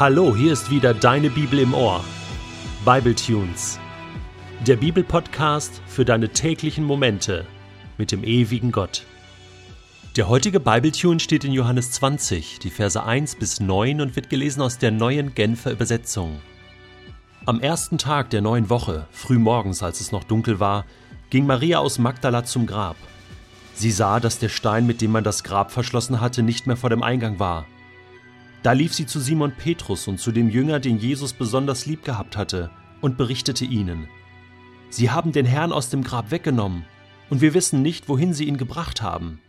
Hallo, hier ist wieder deine Bibel im Ohr. Bible Tunes. Der Bibelpodcast für deine täglichen Momente mit dem ewigen Gott. Der heutige Bibletune steht in Johannes 20, die Verse 1 bis 9 und wird gelesen aus der neuen Genfer Übersetzung. Am ersten Tag der neuen Woche, früh morgens, als es noch dunkel war, ging Maria aus Magdala zum Grab. Sie sah, dass der Stein, mit dem man das Grab verschlossen hatte, nicht mehr vor dem Eingang war. Da lief sie zu Simon Petrus und zu dem Jünger, den Jesus besonders lieb gehabt hatte, und berichtete ihnen. Sie haben den Herrn aus dem Grab weggenommen, und wir wissen nicht, wohin sie ihn gebracht haben.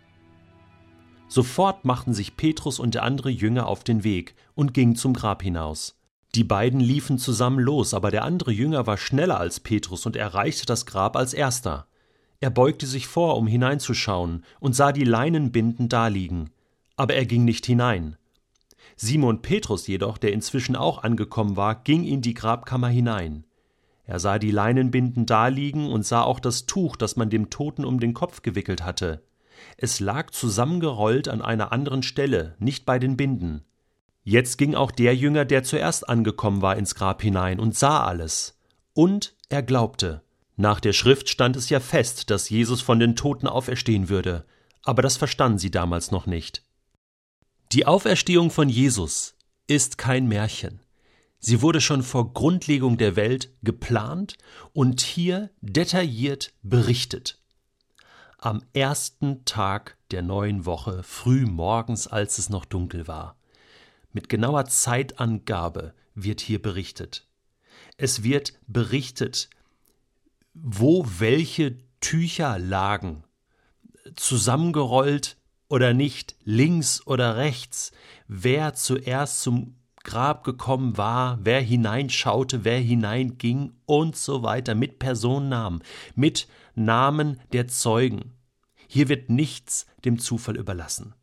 Sofort machten sich Petrus und der andere Jünger auf den Weg und gingen zum Grab hinaus. Die beiden liefen zusammen los, aber der andere Jünger war schneller als Petrus und erreichte das Grab als erster. Er beugte sich vor, um hineinzuschauen, und sah die Leinenbinden daliegen, aber er ging nicht hinein. Simon Petrus jedoch, der inzwischen auch angekommen war, ging in die Grabkammer hinein. Er sah die Leinenbinden daliegen und sah auch das Tuch, das man dem Toten um den Kopf gewickelt hatte. Es lag zusammengerollt an einer anderen Stelle, nicht bei den Binden. Jetzt ging auch der Jünger, der zuerst angekommen war, ins Grab hinein und sah alles. Und er glaubte. Nach der Schrift stand es ja fest, dass Jesus von den Toten auferstehen würde, aber das verstanden sie damals noch nicht. Die Auferstehung von Jesus ist kein Märchen. Sie wurde schon vor Grundlegung der Welt geplant und hier detailliert berichtet. Am ersten Tag der neuen Woche, früh morgens, als es noch dunkel war. Mit genauer Zeitangabe wird hier berichtet. Es wird berichtet, wo welche Tücher lagen, zusammengerollt oder nicht, links oder rechts, wer zuerst zum Grab gekommen war, wer hineinschaute, wer hineinging und so weiter, mit Personennamen, mit Namen der Zeugen. Hier wird nichts dem Zufall überlassen.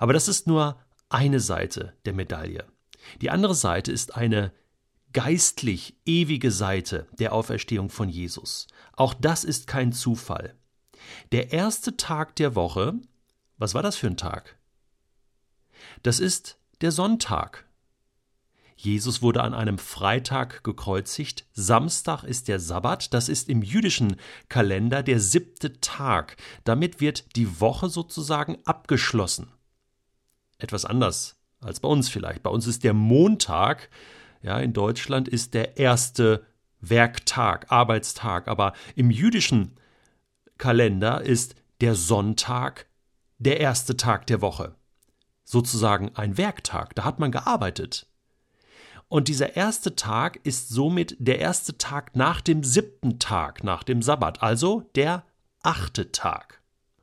Aber das ist nur eine Seite der Medaille. Die andere Seite ist eine geistlich ewige Seite der Auferstehung von Jesus. Auch das ist kein Zufall. Der erste Tag der Woche, was war das für ein Tag? Das ist der Sonntag. Jesus wurde an einem Freitag gekreuzigt, Samstag ist der Sabbat, das ist im jüdischen Kalender der siebte Tag. Damit wird die Woche sozusagen abgeschlossen. Etwas anders als bei uns vielleicht. Bei uns ist der Montag ja, in Deutschland ist der erste Werktag, Arbeitstag, aber im jüdischen Kalender ist der Sonntag der erste Tag der Woche. Sozusagen ein Werktag, da hat man gearbeitet. Und dieser erste Tag ist somit der erste Tag nach dem siebten Tag, nach dem Sabbat, also der achte Tag.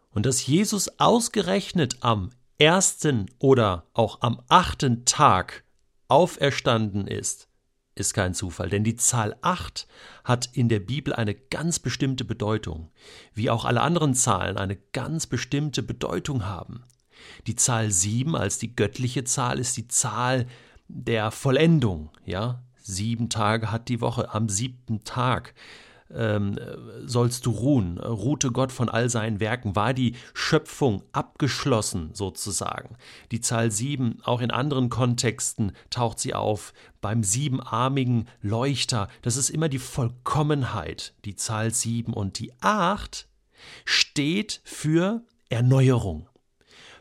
Und dass Jesus ausgerechnet am ersten oder auch am achten Tag auferstanden ist, ist kein Zufall, denn die Zahl 8 hat in der Bibel eine ganz bestimmte Bedeutung, wie auch alle anderen Zahlen eine ganz bestimmte Bedeutung haben. Die Zahl 7 als die göttliche Zahl ist die Zahl der Vollendung, ja. Sieben Tage hat die Woche, am siebten Tag ähm, sollst du ruhen, ruhte Gott von all seinen Werken, war die Schöpfung abgeschlossen sozusagen. Die Zahl sieben, auch in anderen Kontexten taucht sie auf, beim siebenarmigen Leuchter, das ist immer die Vollkommenheit, die Zahl sieben und die acht steht für Erneuerung,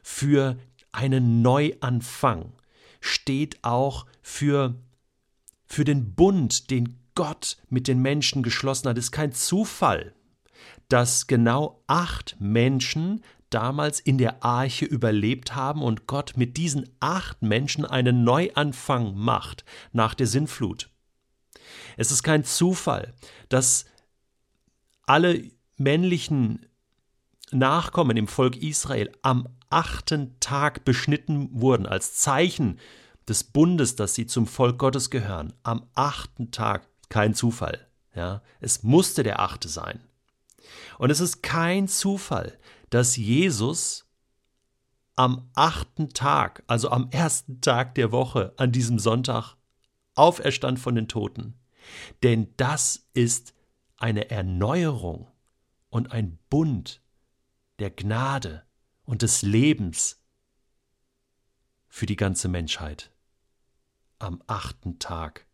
für einen Neuanfang, steht auch für für den Bund, den Gott mit den Menschen geschlossen hat. Es ist kein Zufall, dass genau acht Menschen damals in der Arche überlebt haben und Gott mit diesen acht Menschen einen Neuanfang macht nach der Sintflut. Es ist kein Zufall, dass alle männlichen Nachkommen im Volk Israel am achten Tag beschnitten wurden als Zeichen des Bundes, dass sie zum Volk Gottes gehören. Am achten Tag kein Zufall. Ja, es musste der achte sein. Und es ist kein Zufall, dass Jesus am achten Tag, also am ersten Tag der Woche, an diesem Sonntag, auferstand von den Toten. Denn das ist eine Erneuerung und ein Bund der Gnade und des Lebens für die ganze Menschheit. am achten Tag.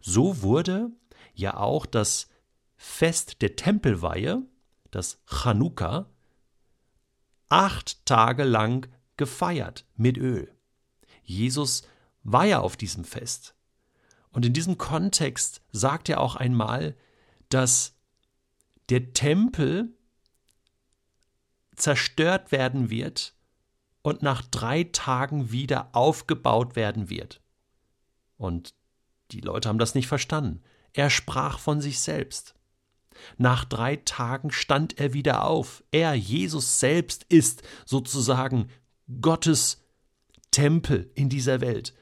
So wurde ja auch das Fest der Tempelweihe, das Chanukka, acht Tage lang gefeiert mit Öl. Jesus war ja auf diesem Fest. Und in diesem Kontext sagt er auch einmal, dass der Tempel zerstört werden wird und nach drei Tagen wieder aufgebaut werden wird. Und die Leute haben das nicht verstanden. Er sprach von sich selbst. Nach drei Tagen stand er wieder auf. Er, Jesus selbst, ist sozusagen Gottes Tempel in dieser Welt,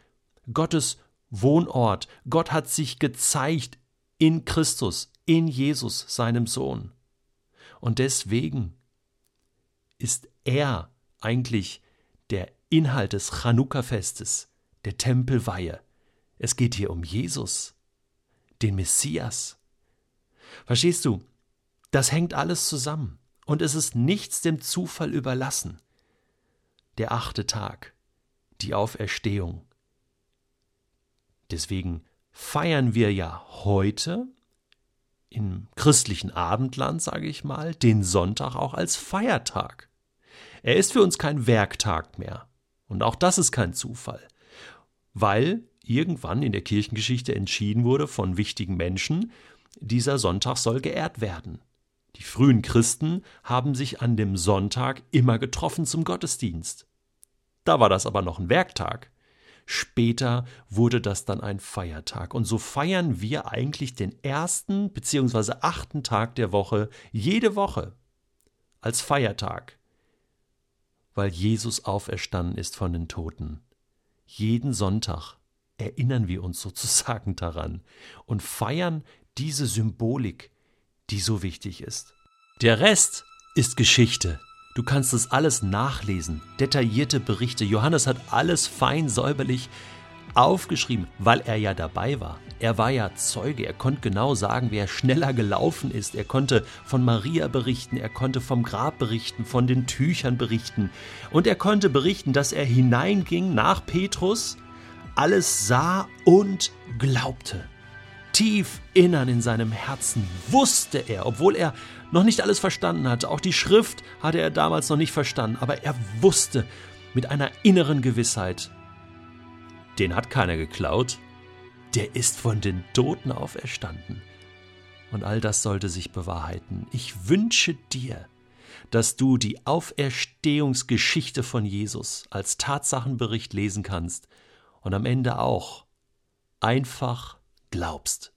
Gottes Wohnort. Gott hat sich gezeigt in Christus, in Jesus, seinem Sohn. Und deswegen ist er eigentlich der Inhalt des Chanukka-Festes, der Tempelweihe. Es geht hier um Jesus, den Messias. Verstehst du? Das hängt alles zusammen und es ist nichts dem Zufall überlassen. Der achte Tag, die Auferstehung. Deswegen feiern wir ja heute im christlichen Abendland, sage ich mal, den Sonntag auch als Feiertag. Er ist für uns kein Werktag mehr. Und auch das ist kein Zufall. Weil irgendwann in der Kirchengeschichte entschieden wurde von wichtigen Menschen, dieser Sonntag soll geehrt werden. Die frühen Christen haben sich an dem Sonntag immer getroffen zum Gottesdienst. Da war das aber noch ein Werktag. Später wurde das dann ein Feiertag. Und so feiern wir eigentlich den ersten bzw. achten Tag der Woche jede Woche als Feiertag, weil Jesus auferstanden ist von den Toten. Jeden Sonntag erinnern wir uns sozusagen daran und feiern diese Symbolik, die so wichtig ist. Der Rest ist Geschichte. Du kannst es alles nachlesen, detaillierte Berichte. Johannes hat alles fein säuberlich aufgeschrieben, weil er ja dabei war. Er war ja Zeuge, er konnte genau sagen, wer schneller gelaufen ist. Er konnte von Maria berichten, er konnte vom Grab berichten, von den Tüchern berichten. Und er konnte berichten, dass er hineinging nach Petrus, alles sah und glaubte tief innern in seinem Herzen wusste er, obwohl er noch nicht alles verstanden hatte, auch die Schrift hatte er damals noch nicht verstanden, aber er wusste mit einer inneren Gewissheit, den hat keiner geklaut, der ist von den Toten auferstanden. Und all das sollte sich bewahrheiten. Ich wünsche dir, dass du die Auferstehungsgeschichte von Jesus als Tatsachenbericht lesen kannst und am Ende auch einfach glaubst.